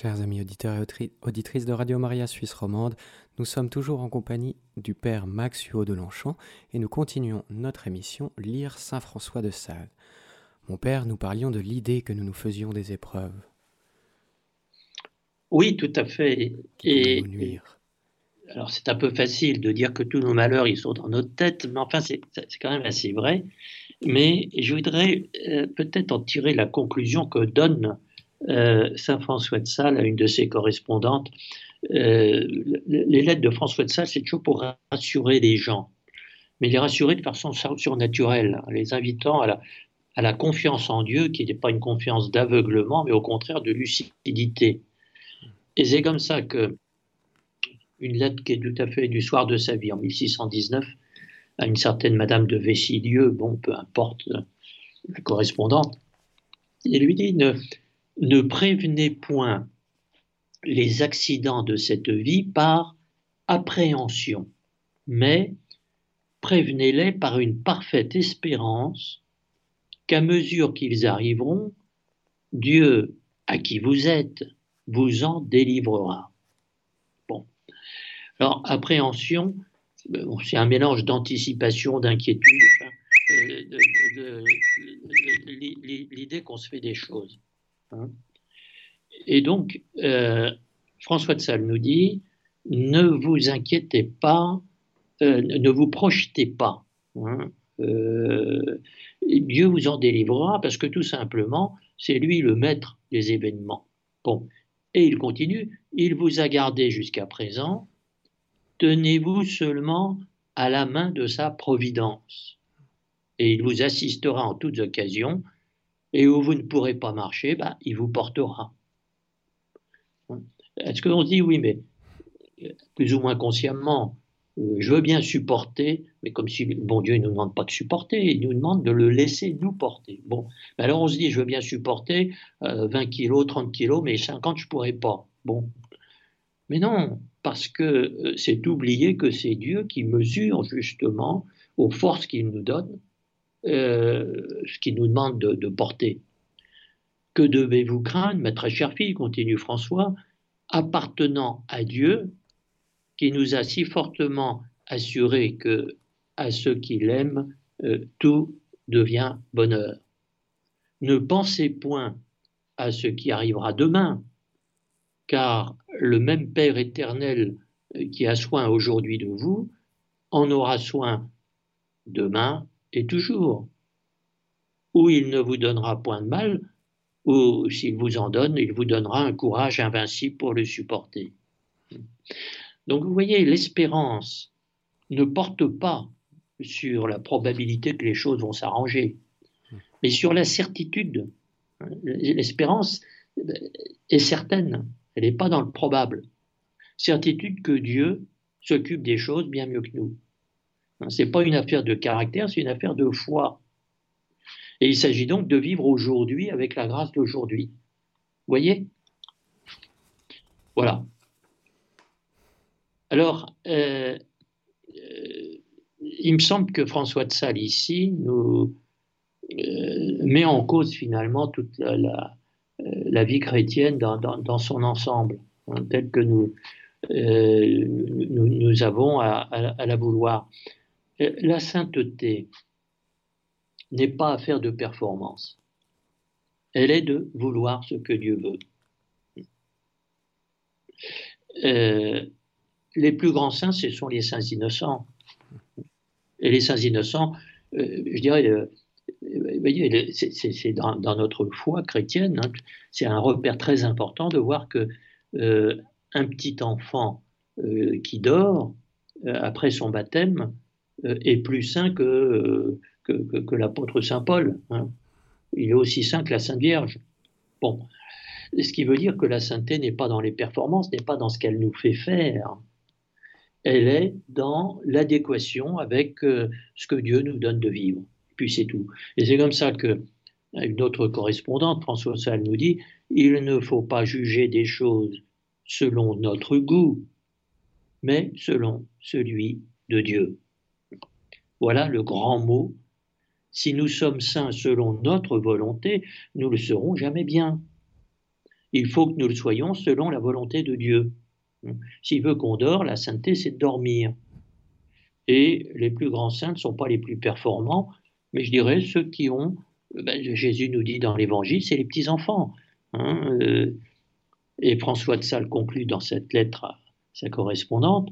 S1: Chers amis auditeurs et auditrices de Radio Maria Suisse Romande, nous sommes toujours en compagnie du Père Max Huot de Longchamp et nous continuons notre émission Lire Saint François de Sales. Mon Père, nous parlions de l'idée que nous nous faisions des épreuves.
S2: Oui, tout à fait.
S1: et, nuire?
S2: alors c'est un peu facile de dire que tous nos malheurs ils sont dans notre tête, mais enfin c'est quand même assez vrai. Mais je voudrais euh, peut-être en tirer la conclusion que donne Saint François de Sales à une de ses correspondantes. Euh, les lettres de François de Sales, c'est toujours pour rassurer les gens, mais les rassurer de façon surnaturelle, en les invitant à la, confiance en Dieu, qui n'est pas une confiance d'aveuglement, mais au contraire de lucidité. Et c'est comme ça que une lettre qui est tout à fait du soir de sa vie, en 1619, à une certaine Madame de Vessilieu, bon, peu importe la correspondante, il lui dit ne, ne prévenez point les accidents de cette vie par appréhension, mais prévenez-les par une parfaite espérance qu'à mesure qu'ils arriveront, Dieu, à qui vous êtes, vous en délivrera. Bon. Alors, appréhension, c'est un mélange d'anticipation, d'inquiétude, euh, l'idée qu'on se fait des choses. Hein. Et donc, euh, François de Sales nous dit, ne vous inquiétez pas, euh, ne vous projetez pas. Hein. Euh, Dieu vous en délivrera parce que tout simplement, c'est lui le maître des événements. Bon. Et il continue, il vous a gardé jusqu'à présent, tenez-vous seulement à la main de sa providence. Et il vous assistera en toutes occasions, et où vous ne pourrez pas marcher, bah, il vous portera. Est-ce qu'on se dit oui, mais plus ou moins consciemment, euh, je veux bien supporter, mais comme si bon Dieu ne nous demande pas de supporter, il nous demande de le laisser nous porter. Bon, alors on se dit je veux bien supporter 20 kilos, 30 kilos, mais 50 je pourrais pas. Bon, mais non, parce que euh, c'est oublier que c'est Dieu qui mesure justement aux forces qu'il nous donne euh, ce qu'il nous demande de, porter. Que devez-vous craindre, ma très chère fille, continue François, appartenant à Dieu, qui nous a si fortement assuré que à ceux qui l'aiment, euh, tout devient bonheur. Ne pensez point à ce qui arrivera demain, car le même Père éternel euh, qui a soin aujourd'hui de vous en aura soin demain et toujours. Ou il ne vous donnera point de mal, ou s'il vous en donne, il vous donnera un courage invincible pour le supporter. Donc vous voyez, l'espérance ne porte pas sur la probabilité que les choses vont s'arranger, mais sur la certitude. L'espérance est certaine, elle n'est pas dans le probable. Certitude que Dieu s'occupe des choses bien mieux que nous. Ce n'est pas une affaire de caractère, c'est une affaire de foi. Et il s'agit donc de vivre aujourd'hui avec la grâce d'aujourd'hui. Voyez? Voilà. Alors, euh, euh, il me semble que François de Sales ici nous euh, met en cause finalement toute la, vie chrétienne dans, son ensemble, hein, tel que nous, nous, avons à la vouloir. Euh, la sainteté n'est pas affaire de performance. Elle est de vouloir ce que Dieu veut. Euh, les plus grands saints, ce sont les saints innocents. Et les saints innocents, euh, je dirais, c'est dans, notre foi chrétienne, hein, c'est un repère très important de voir que un petit enfant qui dort après son baptême est plus saint que, que, l'apôtre Saint Paul. Hein. Il est aussi saint que la Sainte Vierge. Bon, ce qui veut dire que la sainteté n'est pas dans les performances, n'est pas dans ce qu'elle nous fait faire. Elle est dans l'adéquation avec euh, ce que Dieu nous donne de vivre. Puis c'est tout. Et c'est comme ça que une autre correspondante, François Salle, nous dit il ne faut pas juger des choses selon notre goût, mais selon celui de Dieu. Voilà le grand mot. Si nous sommes saints selon notre volonté, nous ne le serons jamais bien. il faut que nous le soyons selon la volonté de Dieu. S'il veut qu'on dort, la sainteté, c'est de dormir. Et les plus grands saints ne sont pas les plus performants, mais je dirais ceux qui ont, ben, Jésus nous dit dans l'Évangile, c'est les petits-enfants. Hein, euh, et François de Sales conclut dans cette lettre à sa correspondante,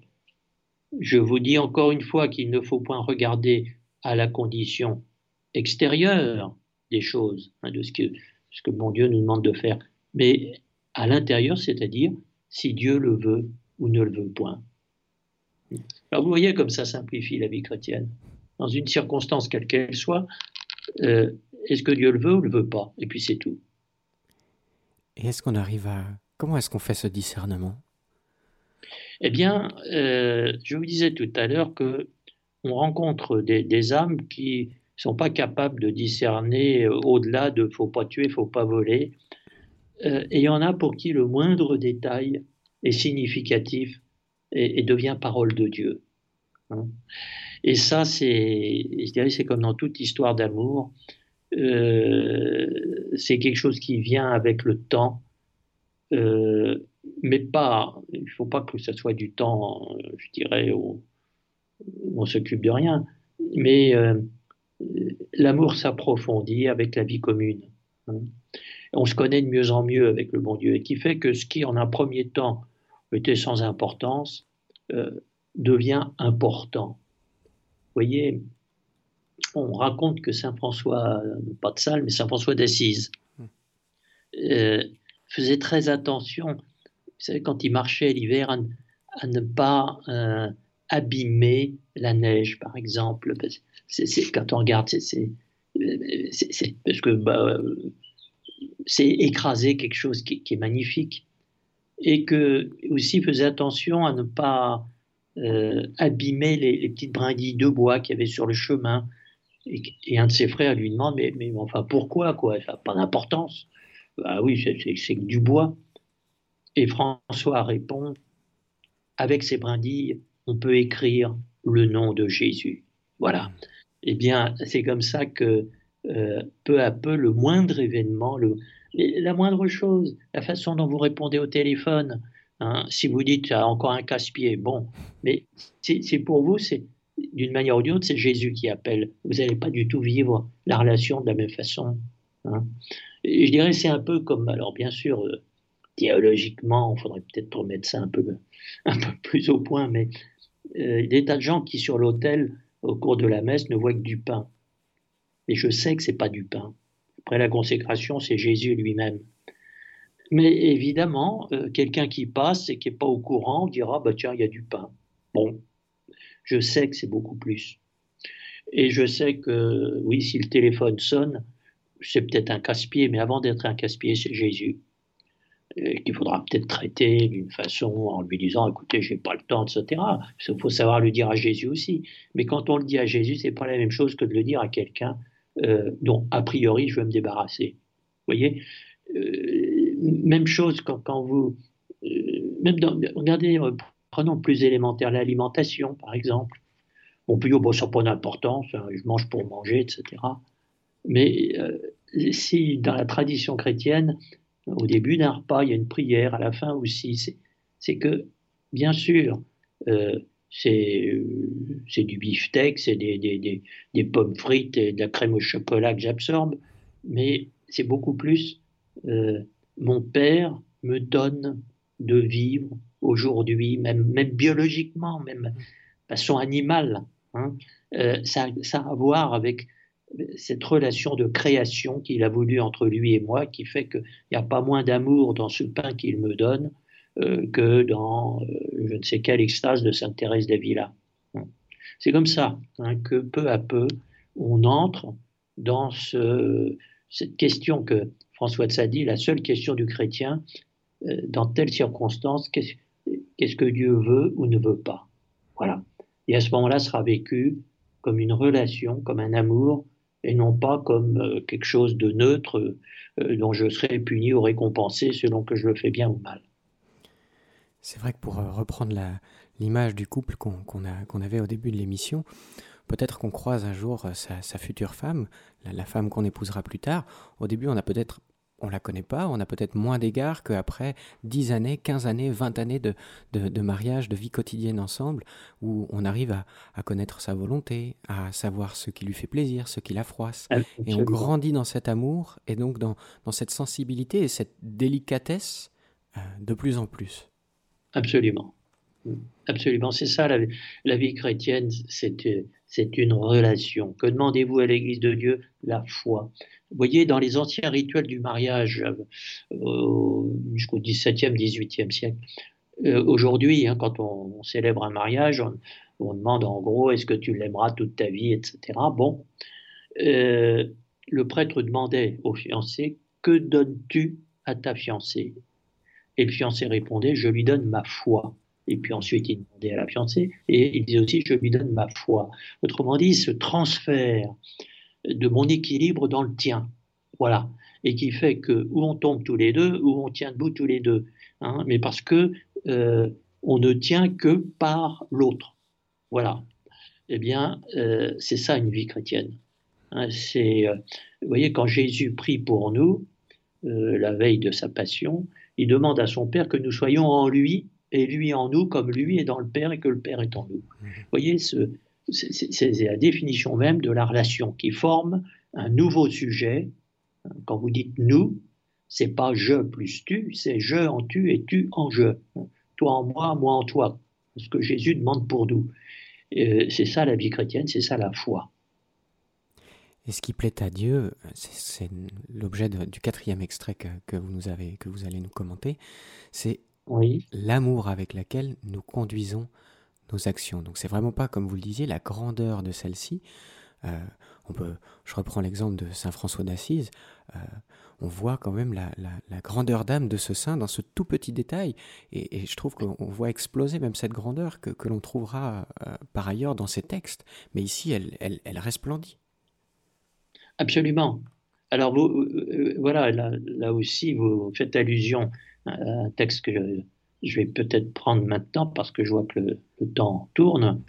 S2: je vous dis encore une fois qu'il ne faut point regarder à la condition extérieure des choses, hein, de ce que, ce que mon Dieu nous demande de faire, mais à l'intérieur, c'est-à-dire si Dieu le veut ou ne le veut point. Alors vous voyez comme ça simplifie la vie chrétienne. Dans une circonstance quelle qu'elle soit, euh, est-ce que Dieu le veut ou le veut pas? Et puis c'est tout.
S1: Et est-ce qu'on arrive à... Comment est-ce qu'on fait ce discernement?
S2: Eh bien, euh, je vous disais tout à l'heure que on rencontre des, âmes qui sont pas capables de discerner euh, au-delà de faut pas tuer, faut pas voler. et il y en a pour qui le moindre détail est significatif et, devient parole de Dieu. Hein. Et ça, c'est, c'est comme dans toute histoire d'amour. Euh, c'est quelque chose qui vient avec le temps, euh, mais pas. Il ne faut pas que ce soit du temps, je dirais, où, on s'occupe de rien. Mais euh, l'amour s'approfondit avec la vie commune. Hein. On se connaît de mieux en mieux avec le bon Dieu, et qui fait que ce qui, en un premier temps, était sans importance, euh, devient important. Vous voyez, on raconte que Saint François, pas de Sales, mais Saint François d'Assise, euh, faisait très attention, quand il marchait l'hiver, à, ne pas euh, abîmer la neige, par exemple. C'est, quand on regarde, c'est, parce que bah, c'est écraser quelque chose qui est magnifique et que aussi faisait attention à ne pas euh, abîmer les, petites brindilles de bois qu'il y avait sur le chemin. Et, un de ses frères lui demande mais, enfin pourquoi quoi? Ça n'a pas d'importance. Ah oui, c'est du bois. Et François répond avec ces brindilles, on peut écrire le nom de Jésus. Voilà. Eh bien, c'est comme ça que euh, peu à peu, le moindre événement, la moindre chose, la façon dont vous répondez au téléphone, hein, si vous dites encore un casse-pied, bon, mais c'est pour vous, c'est d'une manière ou d'une autre, c'est Jésus qui appelle. Vous n'allez pas du tout vivre la relation de la même façon. Hein. je dirais c'est un peu comme, alors bien sûr, euh, théologiquement, il faudrait peut-être remettre ça un peu, plus au point, mais euh, des tas de gens qui sur l'autel, au cours de la messe, ne voient que du pain. Et je sais que c'est pas du pain. Après la consécration, c'est Jésus lui-même. Mais évidemment, euh, quelqu'un qui passe et qui n'est pas au courant dira bah tiens, il y a du pain. Bon, je sais que c'est beaucoup plus. Et je sais que oui, si le téléphone sonne, c'est peut-être un casse-pied, mais avant d'être un casse-pied, c'est Jésus qu'il faudra peut-être traiter d'une façon en lui disant écoutez, j'ai pas le temps, etc. Il faut savoir le dire à Jésus aussi. Mais quand on le dit à Jésus, c'est pas la même chose que de le dire à quelqu'un euh, dont a priori je veux me débarrasser. Vous voyez? Euh, Même chose quand, vous. Euh, même regardez, prenons plus élémentaire l'alimentation, par exemple. On peut dire, bon, ça n'a pas d'importance, hein, je mange pour manger, etc. Mais si dans la tradition chrétienne, au début d'un repas, il y a une prière, à la fin aussi, c'est que, bien sûr, euh, c'est du beefsteak, c'est des, pommes frites et de la crème au chocolat que j'absorbe, mais c'est beaucoup plus euh, mon père me donne de vivre aujourd'hui, même, même biologiquement, même façon animale. Hein. Euh, ça, ça, a à voir avec cette relation de création qu'il a voulu entre lui et moi, qui fait qu'il n'y a pas moins d'amour dans ce pain qu'il me donne euh, que dans euh, je ne sais quelle extase de Sainte Thérèse d'Avila. C'est comme ça hein, que peu à peu, on entre dans cette question que François de Sade la seule question du chrétien, euh, dans telle circonstance, qu'est-ce que Dieu veut ou ne veut pas? Voilà. Et à ce moment-là, sera vécu comme une relation, comme un amour, et non pas comme quelque chose de neutre dont je serai puni ou récompensé selon que je le fais bien ou mal.
S1: C'est vrai que pour euh, reprendre l'image du couple qu'on avait au début de l'émission, peut-être qu'on croise un jour euh, sa, future femme, la, femme qu'on épousera plus tard. Au début, on a peut-être on la connaît pas, on a peut-être moins d'égards qu'après 10 années, 15 années, 20 années de, de, mariage, de vie quotidienne ensemble, où on arrive à, connaître sa volonté, à savoir ce qui lui fait plaisir, ce qui la froisse. Et on grandit dans cet amour et donc dans, dans cette sensibilité et cette délicatesse euh, de plus en plus.
S2: Absolument. Absolument, c'est ça la, la, vie chrétienne, c'est une relation. Que demandez-vous à l'Église de Dieu? La foi. Vous voyez, dans les anciens rituels du mariage euh, jusqu'au XVIIe, XVIIIe siècle, euh, aujourd'hui, hein, quand on, célèbre un mariage, on, demande en gros est-ce que tu l'aimeras toute ta vie, etc. Bon, euh, le prêtre demandait au fiancé que donnes-tu à ta fiancée? Et le fiancé répondait je lui donne ma foi. Et puis ensuite, il demandait à la fiancée, et il disait aussi, je lui donne ma foi. Autrement dit, ce transfert de mon équilibre dans le tien. Voilà. Et qui fait que où on tombe tous les deux, ou on tient debout tous les deux. Hein, mais parce que euh, on ne tient que par l'autre. Voilà. Eh bien, euh, c'est ça une vie chrétienne. Hein, c'est, euh, vous voyez, quand Jésus prie pour nous, la veille de sa passion, il demande à son Père que nous soyons en lui et lui en nous, comme lui est dans le Père et que le Père est en nous. Mmh. Vous voyez, ce, c'est la définition même de la relation qui forme un nouveau sujet. Quand vous dites nous, c'est pas je plus tu, c'est je en tu et tu en je. Toi en moi, moi en toi. Ce que Jésus demande pour nous. C'est ça la vie chrétienne, c'est ça la foi.
S1: Et ce qui plaît à Dieu, c'est l'objet du quatrième extrait que, vous nous avez, que vous allez nous commenter, c'est l'amour avec lequel nous conduisons nos actions. Donc c'est vraiment pas, comme vous le disiez, la grandeur de celle-ci. Euh, on peut, je reprends l'exemple de Saint François d'Assise. Euh, on voit quand même la, grandeur d'âme de ce saint dans ce tout petit détail. Et, je trouve qu'on voit exploser même cette grandeur que, l'on trouvera euh, par ailleurs dans ces textes. Mais ici, elle, elle, elle resplendit.
S2: Absolument. Alors, vous, voilà, là, là, aussi, vous faites allusion à un texte que je vais peut-être prendre maintenant parce que je vois que le, temps tourne.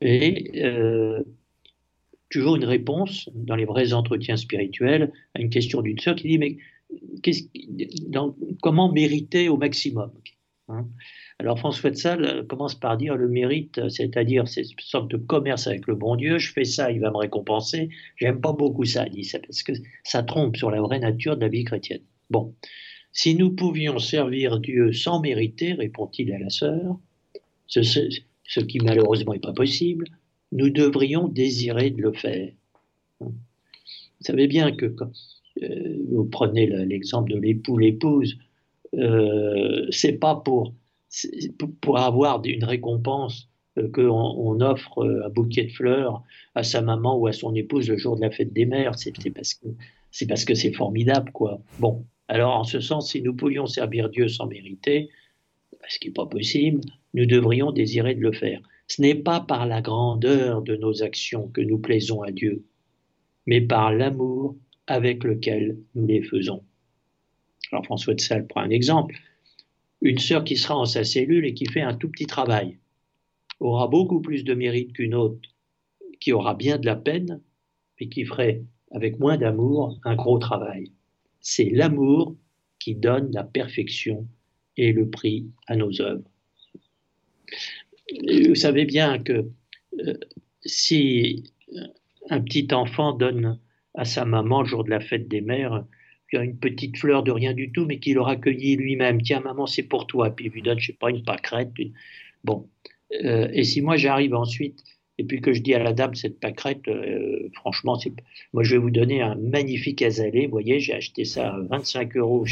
S2: Et euh, toujours une réponse dans les vrais entretiens spirituels à une question d'une sœur qui dit Mais comment mériter au maximum hein? Alors François de Sales commence par dire le mérite, c'est-à-dire c'est une sorte de commerce avec le bon Dieu, je fais ça, il va me récompenser. J'aime pas beaucoup ça, dit ça, parce que ça trompe sur la vraie nature de la vie chrétienne. Bon, si nous pouvions servir Dieu sans mériter, répond-il à la sœur, ce, qui malheureusement n'est pas possible, nous devrions désirer de le faire. Vous savez bien que quand euh, vous prenez l'exemple de l'époux, l'épouse, euh, c'est pas pour, avoir une récompense euh, qu'on on offre un bouquet de fleurs à sa maman ou à son épouse le jour de la fête des mères. C'est parce que c'est parce que c'est formidable, quoi. Bon, alors, en ce sens, si nous pouvions servir Dieu sans mériter, ce qui n'est pas possible, nous devrions désirer de le faire. Ce n'est pas par la grandeur de nos actions que nous plaisons à Dieu, mais par l'amour avec lequel nous les faisons. Alors François de Sales prend un exemple. Une sœur qui sera en sa cellule et qui fait un tout petit travail aura beaucoup plus de mérite qu'une autre qui aura bien de la peine, mais qui ferait avec moins d'amour un gros travail. C'est l'amour qui donne la perfection et le prix à nos œuvres. Vous savez bien que euh, si un petit enfant donne à sa maman le jour de la fête des mères une petite fleur de rien du tout, mais qu'il aura cueilli lui-même. Tiens, maman, c'est pour toi. Puis il lui donne, je sais pas, une pâquerette. Bon. Euh, et si moi j'arrive ensuite et puis que je dis à la dame, cette pâquerette, euh, franchement, moi je vais vous donner un magnifique azalée. Vous voyez, j'ai acheté ça à 25 euros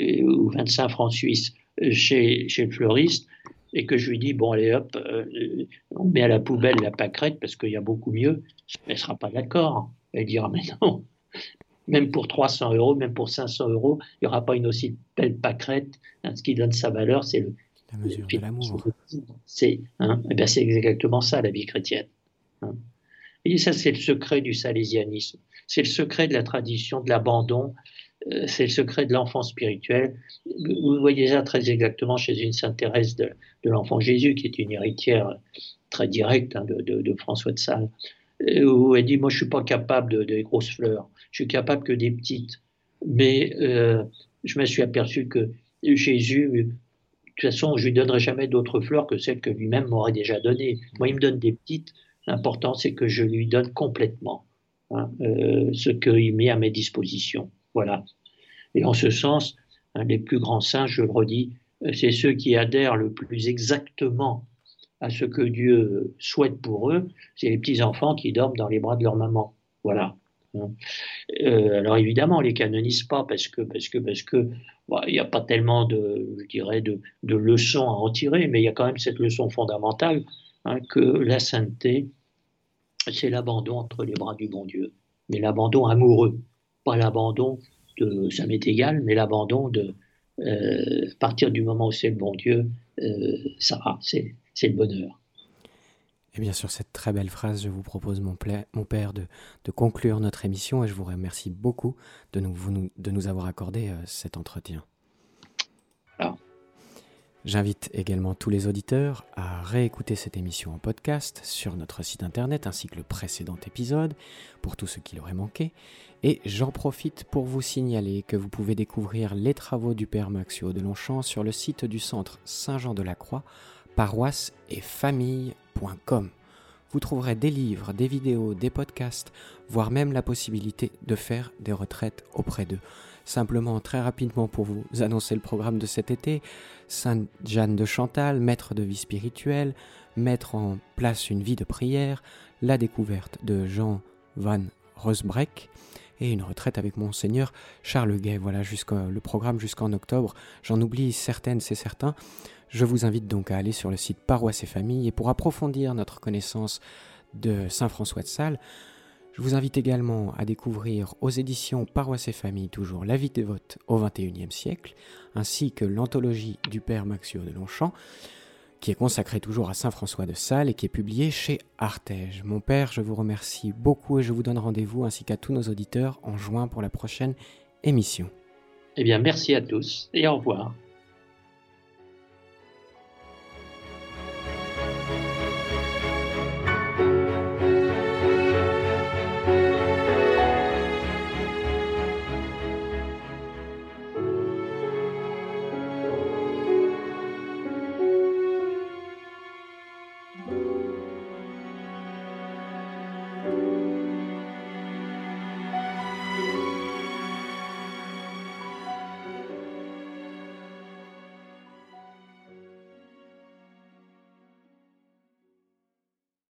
S2: euh, ou 25 francs suisses euh, chez, chez le fleuriste. Et que je lui dis, bon, allez hop, on met à la poubelle la pâquerette parce qu'il y a beaucoup mieux. Elle ne sera pas d'accord. Elle dira, mais non, même pour 300 euros, même pour 500 euros, il n'y aura pas une aussi belle pâquerette. Hein, ce qui donne sa valeur, c'est le,
S1: la mesure de l'amour.
S2: C'est hein, eh exactement ça, la vie chrétienne. Hein. Et ça, c'est le secret du salésianisme. C'est le secret de la tradition de l'abandon. Euh, c'est le secret de l'enfant spirituel. Vous voyez ça très exactement chez une Sainte Thérèse de, l'enfant Jésus, qui est une héritière très directe hein, de, François de Sales, euh, où elle dit Moi, je ne suis pas capable de, grosses fleurs, je suis capable que des petites. Mais euh, je me suis aperçu que Jésus, toute façon, je lui donnerai jamais d'autres fleurs que celles que lui-même m'aurait déjà données. Moi, il me donne des petites. L'important, c'est que je lui donne complètement hein, euh, ce qu'il met à mes dispositions. Voilà. Et en ce sens, les plus grands saints, je le redis, euh, c'est ceux qui adhèrent le plus exactement à ce que Dieu souhaite pour eux. C'est les petits enfants qui dorment dans les bras de leur maman. Voilà. Euh, alors évidemment, on les canonise pas parce que parce que parce bah, il n'y a pas tellement de je dirais de, de, leçons à en tirer, mais il y a quand même cette leçon fondamentale hein, que la sainteté, c'est l'abandon entre les bras du bon Dieu, mais l'abandon amoureux, pas l'abandon de ça m'est égal, mais l'abandon de euh, à partir du moment où c'est le bon Dieu, euh, ça va, c'est le bonheur.
S1: Et bien sur cette très belle phrase, je vous propose, mon, mon père, de, de, conclure notre émission et je vous remercie beaucoup de nous, de nous avoir accordé euh, cet entretien.
S2: Ah.
S1: J'invite également tous les auditeurs à réécouter cette émission en podcast sur notre site internet ainsi que le précédent épisode pour tous ceux qui l'auraient manqué. Et j'en profite pour vous signaler que vous pouvez découvrir les travaux du Père Maxio de Longchamp sur le site du centre Saint-Jean-de-la-Croix, paroisse et famille vous trouverez des livres, des vidéos, des podcasts, voire même la possibilité de faire des retraites auprès d'eux. Simplement, très rapidement pour vous annoncer le programme de cet été, Sainte Jeanne de Chantal, maître de vie spirituelle, mettre en place une vie de prière, la découverte de Jean van Rosbreck et une retraite avec monseigneur Charles Gay. Voilà le programme jusqu'en octobre. J'en oublie certaines, c'est certain. Je vous invite donc à aller sur le site Paroisse et Famille et pour approfondir notre connaissance de Saint François de Sales, je vous invite également à découvrir aux éditions Paroisse et Famille toujours La vie dévote au XXIe siècle, ainsi que l'anthologie du Père Maxio de Longchamp, qui est consacrée toujours à Saint François de Sales et qui est publiée chez Artege. Mon Père, je vous remercie beaucoup et je vous donne rendez-vous ainsi qu'à tous nos auditeurs en juin pour la prochaine émission.
S2: Eh bien, merci à tous et au revoir.